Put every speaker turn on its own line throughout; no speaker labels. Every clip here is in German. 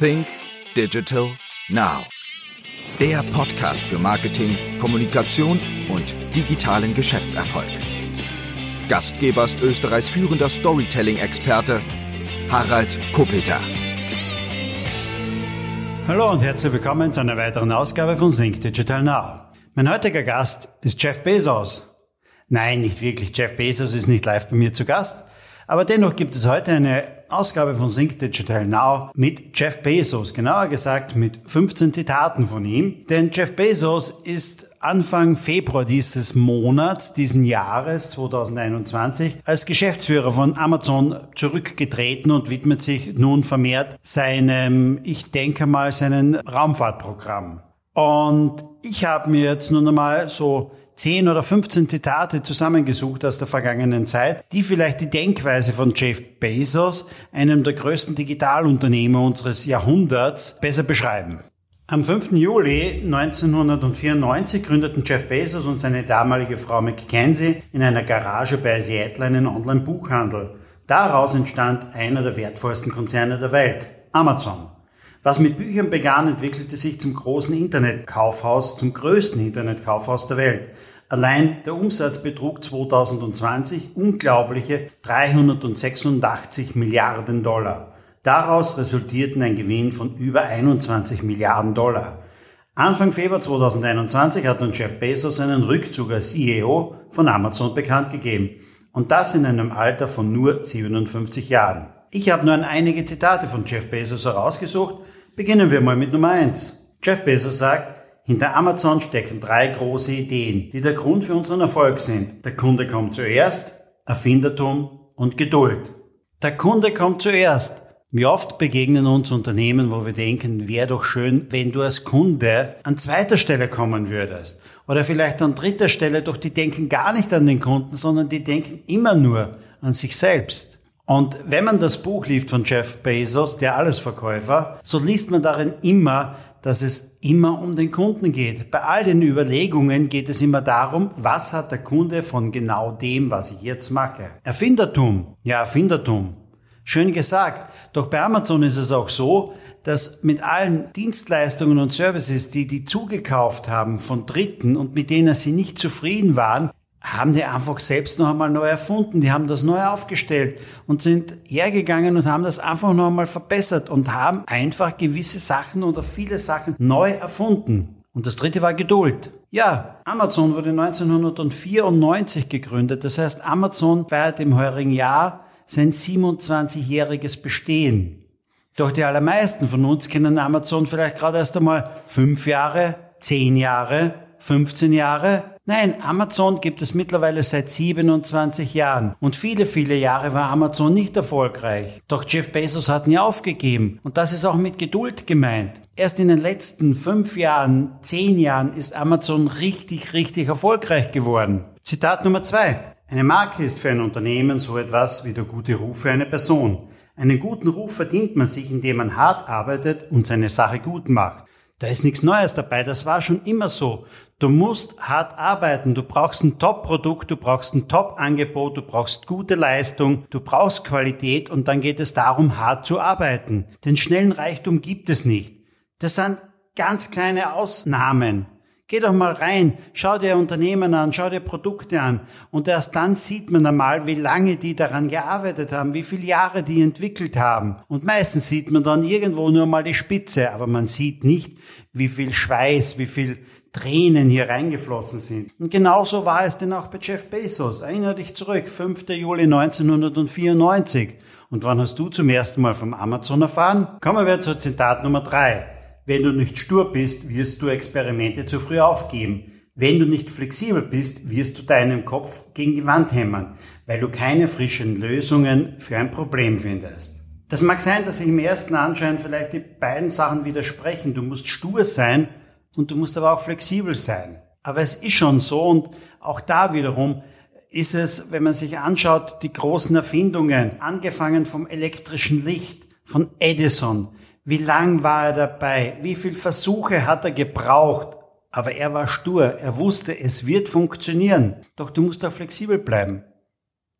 Think Digital Now. Der Podcast für Marketing, Kommunikation und digitalen Geschäftserfolg. Gastgeber ist Österreichs führender Storytelling-Experte Harald Kopeter.
Hallo und herzlich willkommen zu einer weiteren Ausgabe von Think Digital Now. Mein heutiger Gast ist Jeff Bezos. Nein, nicht wirklich. Jeff Bezos ist nicht live bei mir zu Gast. Aber dennoch gibt es heute eine Ausgabe von Sync Digital Now mit Jeff Bezos, genauer gesagt mit 15 Zitaten von ihm. Denn Jeff Bezos ist Anfang Februar dieses Monats, diesen Jahres 2021, als Geschäftsführer von Amazon zurückgetreten und widmet sich nun vermehrt seinem, ich denke mal, seinen Raumfahrtprogramm. Und ich habe mir jetzt nun einmal so 10 oder 15 Zitate zusammengesucht aus der vergangenen Zeit, die vielleicht die Denkweise von Jeff Bezos, einem der größten Digitalunternehmer unseres Jahrhunderts, besser beschreiben. Am 5. Juli 1994 gründeten Jeff Bezos und seine damalige Frau Mackenzie in einer Garage bei Seattle einen Online-Buchhandel. Daraus entstand einer der wertvollsten Konzerne der Welt, Amazon. Was mit Büchern begann, entwickelte sich zum großen Internetkaufhaus, zum größten Internetkaufhaus der Welt. Allein der Umsatz betrug 2020 unglaubliche 386 Milliarden Dollar. Daraus resultierten ein Gewinn von über 21 Milliarden Dollar. Anfang Februar 2021 hat nun Jeff Bezos seinen Rückzug als CEO von Amazon bekannt gegeben. Und das in einem Alter von nur 57 Jahren. Ich habe nur einige Zitate von Jeff Bezos herausgesucht. Beginnen wir mal mit Nummer eins. Jeff Bezos sagt, hinter Amazon stecken drei große Ideen, die der Grund für unseren Erfolg sind. Der Kunde kommt zuerst, Erfindertum und Geduld. Der Kunde kommt zuerst. Wie oft begegnen uns Unternehmen, wo wir denken, wäre doch schön, wenn du als Kunde an zweiter Stelle kommen würdest. Oder vielleicht an dritter Stelle, doch die denken gar nicht an den Kunden, sondern die denken immer nur an sich selbst. Und wenn man das Buch liest von Jeff Bezos, der Allesverkäufer, so liest man darin immer, dass es immer um den Kunden geht. Bei all den Überlegungen geht es immer darum, was hat der Kunde von genau dem, was ich jetzt mache. Erfindertum. Ja, Erfindertum. Schön gesagt. Doch bei Amazon ist es auch so, dass mit allen Dienstleistungen und Services, die die zugekauft haben von Dritten und mit denen sie nicht zufrieden waren, haben die einfach selbst noch einmal neu erfunden. Die haben das neu aufgestellt und sind hergegangen und haben das einfach noch einmal verbessert und haben einfach gewisse Sachen oder viele Sachen neu erfunden. Und das dritte war Geduld. Ja, Amazon wurde 1994 gegründet. Das heißt, Amazon feiert im heurigen Jahr sein 27-jähriges Bestehen. Doch die allermeisten von uns kennen Amazon vielleicht gerade erst einmal fünf Jahre, zehn Jahre, 15 Jahre Nein, Amazon gibt es mittlerweile seit 27 Jahren und viele, viele Jahre war Amazon nicht erfolgreich. Doch Jeff Bezos hat nie aufgegeben und das ist auch mit Geduld gemeint. Erst in den letzten fünf Jahren, zehn Jahren ist Amazon richtig, richtig erfolgreich geworden. Zitat Nummer zwei. Eine Marke ist für ein Unternehmen so etwas wie der gute Ruf für eine Person. Einen guten Ruf verdient man sich, indem man hart arbeitet und seine Sache gut macht. Da ist nichts Neues dabei, das war schon immer so. Du musst hart arbeiten, du brauchst ein Top-Produkt, du brauchst ein Top-Angebot, du brauchst gute Leistung, du brauchst Qualität und dann geht es darum, hart zu arbeiten. Den schnellen Reichtum gibt es nicht. Das sind ganz kleine Ausnahmen. Geh doch mal rein, schau dir Unternehmen an, schau dir Produkte an und erst dann sieht man einmal, wie lange die daran gearbeitet haben, wie viele Jahre die entwickelt haben. Und meistens sieht man dann irgendwo nur mal die Spitze, aber man sieht nicht, wie viel Schweiß, wie viel Tränen hier reingeflossen sind. Und genauso war es denn auch bei Jeff Bezos. Erinnere dich zurück, 5. Juli 1994. Und wann hast du zum ersten Mal vom Amazon erfahren? Kommen wir zur Zitat Nummer drei. Wenn du nicht stur bist, wirst du Experimente zu früh aufgeben. Wenn du nicht flexibel bist, wirst du deinen Kopf gegen die Wand hämmern, weil du keine frischen Lösungen für ein Problem findest. Das mag sein, dass sich im ersten Anschein vielleicht die beiden Sachen widersprechen. Du musst stur sein und du musst aber auch flexibel sein. Aber es ist schon so und auch da wiederum ist es, wenn man sich anschaut, die großen Erfindungen, angefangen vom elektrischen Licht, von Edison, wie lang war er dabei? Wie viele Versuche hat er gebraucht? Aber er war stur. Er wusste, es wird funktionieren. Doch du musst auch flexibel bleiben.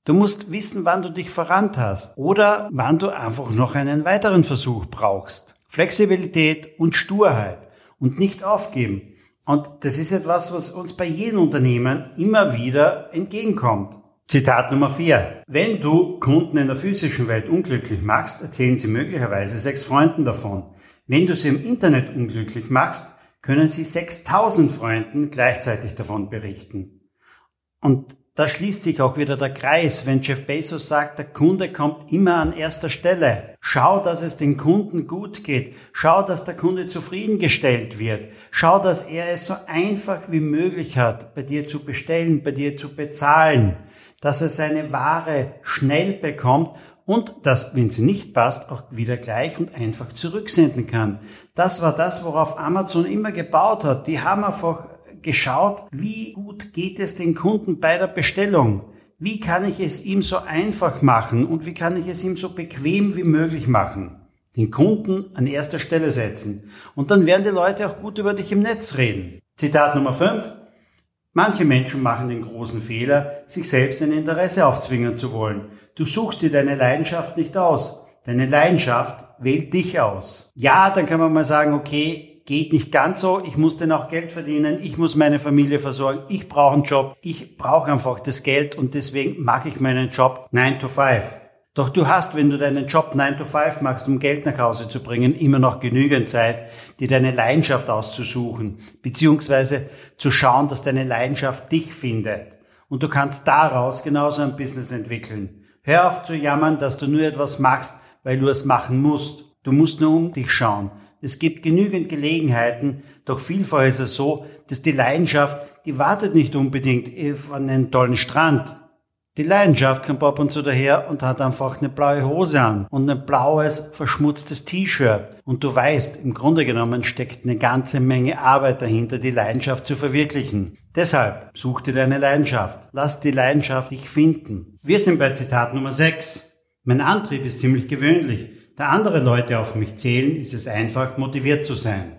Du musst wissen, wann du dich verrannt hast oder wann du einfach noch einen weiteren Versuch brauchst. Flexibilität und Sturheit und nicht aufgeben. Und das ist etwas, was uns bei jedem Unternehmen immer wieder entgegenkommt. Zitat Nummer vier: Wenn du Kunden in der physischen Welt unglücklich machst, erzählen sie möglicherweise sechs Freunden davon. Wenn du sie im Internet unglücklich machst, können sie 6000 Freunden gleichzeitig davon berichten. Und da schließt sich auch wieder der Kreis, wenn Jeff Bezos sagt, der Kunde kommt immer an erster Stelle. Schau, dass es den Kunden gut geht. Schau, dass der Kunde zufriedengestellt wird. Schau, dass er es so einfach wie möglich hat, bei dir zu bestellen, bei dir zu bezahlen. Dass er seine Ware schnell bekommt und dass, wenn sie nicht passt, auch wieder gleich und einfach zurücksenden kann. Das war das, worauf Amazon immer gebaut hat. Die haben einfach geschaut, wie gut geht es den Kunden bei der Bestellung? Wie kann ich es ihm so einfach machen und wie kann ich es ihm so bequem wie möglich machen? Den Kunden an erster Stelle setzen. Und dann werden die Leute auch gut über dich im Netz reden. Zitat Nummer 5. Manche Menschen machen den großen Fehler, sich selbst ein Interesse aufzwingen zu wollen. Du suchst dir deine Leidenschaft nicht aus. Deine Leidenschaft wählt dich aus. Ja, dann kann man mal sagen, okay, geht nicht ganz so. Ich muss dann auch Geld verdienen. Ich muss meine Familie versorgen. Ich brauche einen Job. Ich brauche einfach das Geld und deswegen mache ich meinen Job 9 to 5. Doch du hast, wenn du deinen Job 9 to 5 machst, um Geld nach Hause zu bringen, immer noch genügend Zeit, dir deine Leidenschaft auszusuchen, beziehungsweise zu schauen, dass deine Leidenschaft dich findet. Und du kannst daraus genauso ein Business entwickeln. Hör auf zu jammern, dass du nur etwas machst, weil du es machen musst. Du musst nur um dich schauen. Es gibt genügend Gelegenheiten, doch vielfach ist es so, dass die Leidenschaft, die wartet nicht unbedingt auf einen tollen Strand. Die Leidenschaft kommt ab und zu daher und hat einfach eine blaue Hose an und ein blaues, verschmutztes T-Shirt. Und du weißt, im Grunde genommen steckt eine ganze Menge Arbeit dahinter, die Leidenschaft zu verwirklichen. Deshalb such dir deine Leidenschaft. Lass die Leidenschaft dich finden. Wir sind bei Zitat Nummer 6. Mein Antrieb ist ziemlich gewöhnlich. Da andere Leute auf mich zählen, ist es einfach, motiviert zu sein.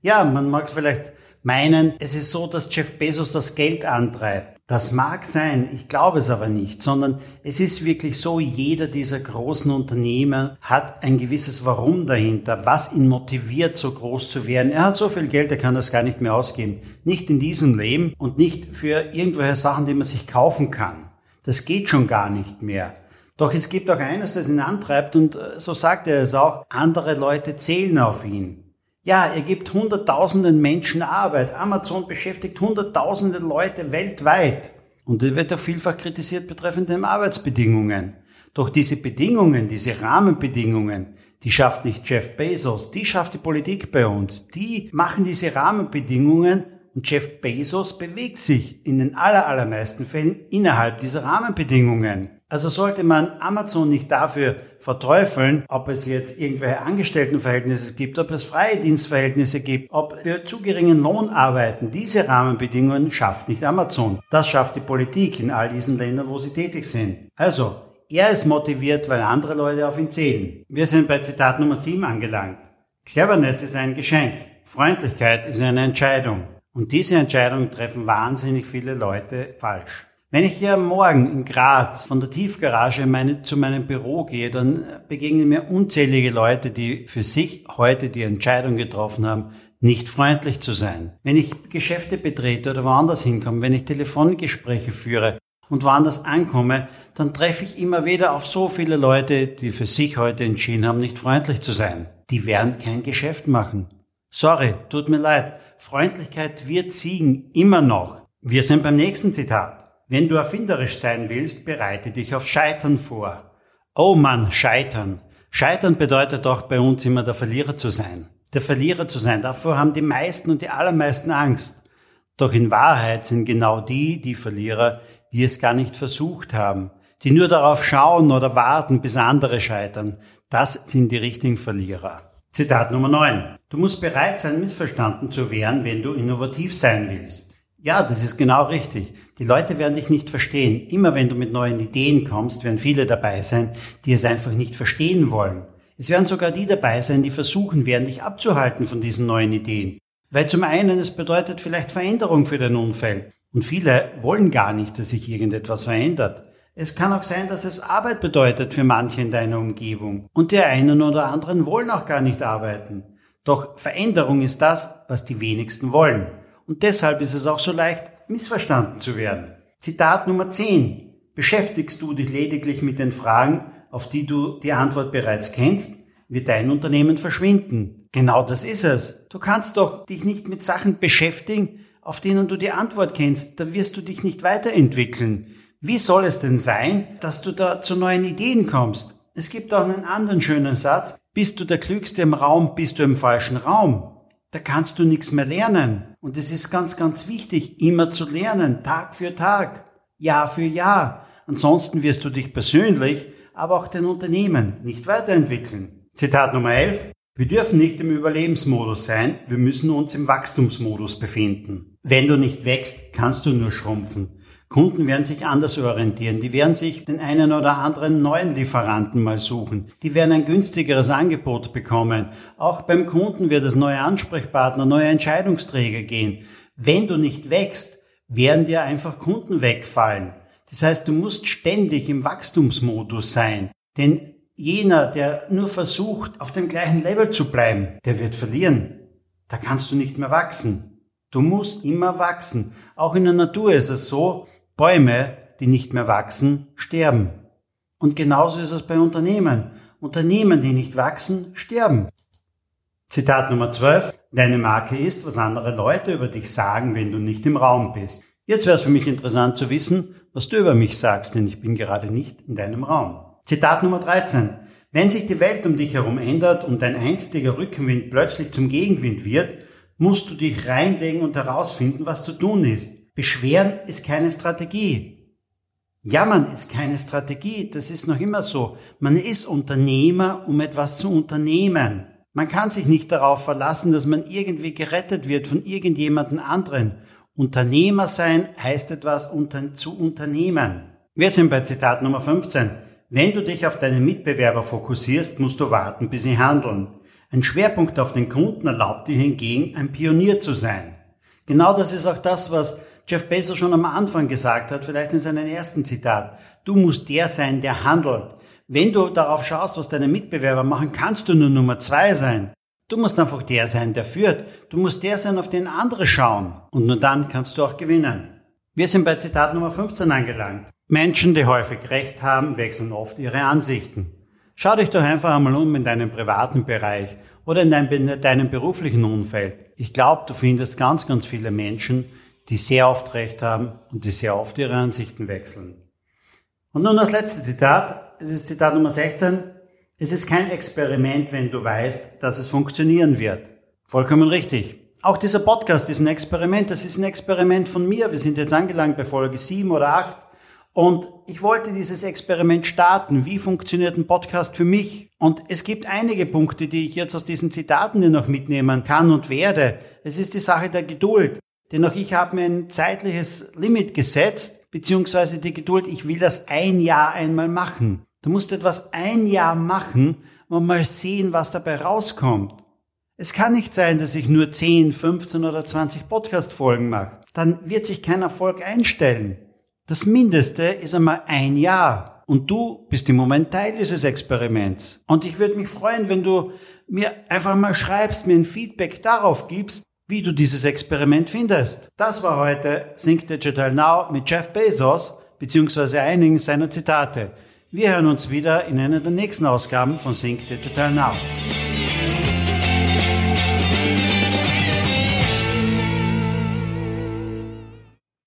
Ja, man mag es vielleicht meinen, es ist so, dass Jeff Bezos das Geld antreibt. Das mag sein, ich glaube es aber nicht, sondern es ist wirklich so, jeder dieser großen Unternehmer hat ein gewisses Warum dahinter, was ihn motiviert, so groß zu werden. Er hat so viel Geld, er kann das gar nicht mehr ausgeben. Nicht in diesem Leben und nicht für irgendwelche Sachen, die man sich kaufen kann. Das geht schon gar nicht mehr. Doch es gibt auch eines, das ihn antreibt und äh, so sagt er es auch, andere Leute zählen auf ihn. Ja, er gibt hunderttausenden Menschen Arbeit. Amazon beschäftigt hunderttausende Leute weltweit. Und er wird auch vielfach kritisiert betreffend den Arbeitsbedingungen. Doch diese Bedingungen, diese Rahmenbedingungen, die schafft nicht Jeff Bezos, die schafft die Politik bei uns. Die machen diese Rahmenbedingungen und Jeff Bezos bewegt sich in den allermeisten Fällen innerhalb dieser Rahmenbedingungen. Also sollte man Amazon nicht dafür verteufeln, ob es jetzt irgendwelche Angestelltenverhältnisse gibt, ob es freie Dienstverhältnisse gibt, ob wir zu geringen Lohn arbeiten. Diese Rahmenbedingungen schafft nicht Amazon. Das schafft die Politik in all diesen Ländern, wo sie tätig sind. Also, er ist motiviert, weil andere Leute auf ihn zählen. Wir sind bei Zitat Nummer 7 angelangt. Cleverness ist ein Geschenk. Freundlichkeit ist eine Entscheidung. Und diese Entscheidung treffen wahnsinnig viele Leute falsch. Wenn ich hier morgen in Graz von der Tiefgarage meine, zu meinem Büro gehe, dann begegnen mir unzählige Leute, die für sich heute die Entscheidung getroffen haben, nicht freundlich zu sein. Wenn ich Geschäfte betrete oder woanders hinkomme, wenn ich Telefongespräche führe und woanders ankomme, dann treffe ich immer wieder auf so viele Leute, die für sich heute entschieden haben, nicht freundlich zu sein. Die werden kein Geschäft machen. Sorry, tut mir leid. Freundlichkeit wird siegen, immer noch. Wir sind beim nächsten Zitat. Wenn du erfinderisch sein willst, bereite dich auf Scheitern vor. Oh Mann, Scheitern. Scheitern bedeutet auch bei uns immer der Verlierer zu sein. Der Verlierer zu sein, davor haben die meisten und die allermeisten Angst. Doch in Wahrheit sind genau die die Verlierer, die es gar nicht versucht haben, die nur darauf schauen oder warten, bis andere scheitern. Das sind die richtigen Verlierer. Zitat Nummer 9. Du musst bereit sein, missverstanden zu werden, wenn du innovativ sein willst. Ja, das ist genau richtig. Die Leute werden dich nicht verstehen. Immer wenn du mit neuen Ideen kommst, werden viele dabei sein, die es einfach nicht verstehen wollen. Es werden sogar die dabei sein, die versuchen werden, dich abzuhalten von diesen neuen Ideen. Weil zum einen es bedeutet vielleicht Veränderung für dein Umfeld. Und viele wollen gar nicht, dass sich irgendetwas verändert. Es kann auch sein, dass es Arbeit bedeutet für manche in deiner Umgebung und die einen oder anderen wollen auch gar nicht arbeiten. Doch Veränderung ist das, was die wenigsten wollen. Und deshalb ist es auch so leicht, missverstanden zu werden. Zitat Nummer 10. Beschäftigst du dich lediglich mit den Fragen, auf die du die Antwort bereits kennst, wird dein Unternehmen verschwinden. Genau das ist es. Du kannst doch dich nicht mit Sachen beschäftigen, auf denen du die Antwort kennst. Da wirst du dich nicht weiterentwickeln. Wie soll es denn sein, dass du da zu neuen Ideen kommst? Es gibt auch einen anderen schönen Satz. Bist du der Klügste im Raum, bist du im falschen Raum. Da kannst du nichts mehr lernen. Und es ist ganz, ganz wichtig, immer zu lernen, Tag für Tag, Jahr für Jahr. Ansonsten wirst du dich persönlich, aber auch dein Unternehmen nicht weiterentwickeln. Zitat Nummer 11. Wir dürfen nicht im Überlebensmodus sein, wir müssen uns im Wachstumsmodus befinden. Wenn du nicht wächst, kannst du nur schrumpfen. Kunden werden sich anders orientieren. Die werden sich den einen oder anderen neuen Lieferanten mal suchen. Die werden ein günstigeres Angebot bekommen. Auch beim Kunden wird es neue Ansprechpartner, neue Entscheidungsträger gehen. Wenn du nicht wächst, werden dir einfach Kunden wegfallen. Das heißt, du musst ständig im Wachstumsmodus sein. Denn jener, der nur versucht, auf dem gleichen Level zu bleiben, der wird verlieren. Da kannst du nicht mehr wachsen. Du musst immer wachsen. Auch in der Natur ist es so, Bäume, die nicht mehr wachsen, sterben. Und genauso ist es bei Unternehmen. Unternehmen, die nicht wachsen, sterben. Zitat Nummer 12. Deine Marke ist, was andere Leute über dich sagen, wenn du nicht im Raum bist. Jetzt wäre es für mich interessant zu wissen, was du über mich sagst, denn ich bin gerade nicht in deinem Raum. Zitat Nummer 13. Wenn sich die Welt um dich herum ändert und dein einstiger Rückenwind plötzlich zum Gegenwind wird, musst du dich reinlegen und herausfinden, was zu tun ist. Beschweren ist keine Strategie. Jammern ist keine Strategie. Das ist noch immer so. Man ist Unternehmer, um etwas zu unternehmen. Man kann sich nicht darauf verlassen, dass man irgendwie gerettet wird von irgendjemanden anderen. Unternehmer sein heißt etwas unter, zu unternehmen. Wir sind bei Zitat Nummer 15. Wenn du dich auf deine Mitbewerber fokussierst, musst du warten, bis sie handeln. Ein Schwerpunkt auf den Kunden erlaubt dir hingegen, ein Pionier zu sein. Genau das ist auch das, was Jeff Bezos schon am Anfang gesagt hat, vielleicht in seinem ersten Zitat. Du musst der sein, der handelt. Wenn du darauf schaust, was deine Mitbewerber machen, kannst du nur Nummer zwei sein. Du musst einfach der sein, der führt. Du musst der sein, auf den andere schauen. Und nur dann kannst du auch gewinnen. Wir sind bei Zitat Nummer 15 angelangt. Menschen, die häufig Recht haben, wechseln oft ihre Ansichten. Schau dich doch einfach einmal um in deinem privaten Bereich oder in deinem, deinem beruflichen Umfeld. Ich glaube, du findest ganz, ganz viele Menschen, die sehr oft Recht haben und die sehr oft ihre Ansichten wechseln. Und nun das letzte Zitat. Es ist Zitat Nummer 16. Es ist kein Experiment, wenn du weißt, dass es funktionieren wird. Vollkommen richtig. Auch dieser Podcast ist ein Experiment. Das ist ein Experiment von mir. Wir sind jetzt angelangt bei Folge 7 oder 8. Und ich wollte dieses Experiment starten. Wie funktioniert ein Podcast für mich? Und es gibt einige Punkte, die ich jetzt aus diesen Zitaten dir noch mitnehmen kann und werde. Es ist die Sache der Geduld. Denn auch ich habe mir ein zeitliches Limit gesetzt, beziehungsweise die Geduld, ich will das ein Jahr einmal machen. Du musst etwas ein Jahr machen und mal sehen, was dabei rauskommt. Es kann nicht sein, dass ich nur 10, 15 oder 20 Podcast-Folgen mache. Dann wird sich kein Erfolg einstellen. Das Mindeste ist einmal ein Jahr. Und du bist im Moment Teil dieses Experiments. Und ich würde mich freuen, wenn du mir einfach mal schreibst, mir ein Feedback darauf gibst, wie du dieses Experiment findest. Das war heute Think Digital Now mit Jeff Bezos beziehungsweise einigen seiner Zitate. Wir hören uns wieder in einer der nächsten Ausgaben von Think Digital Now.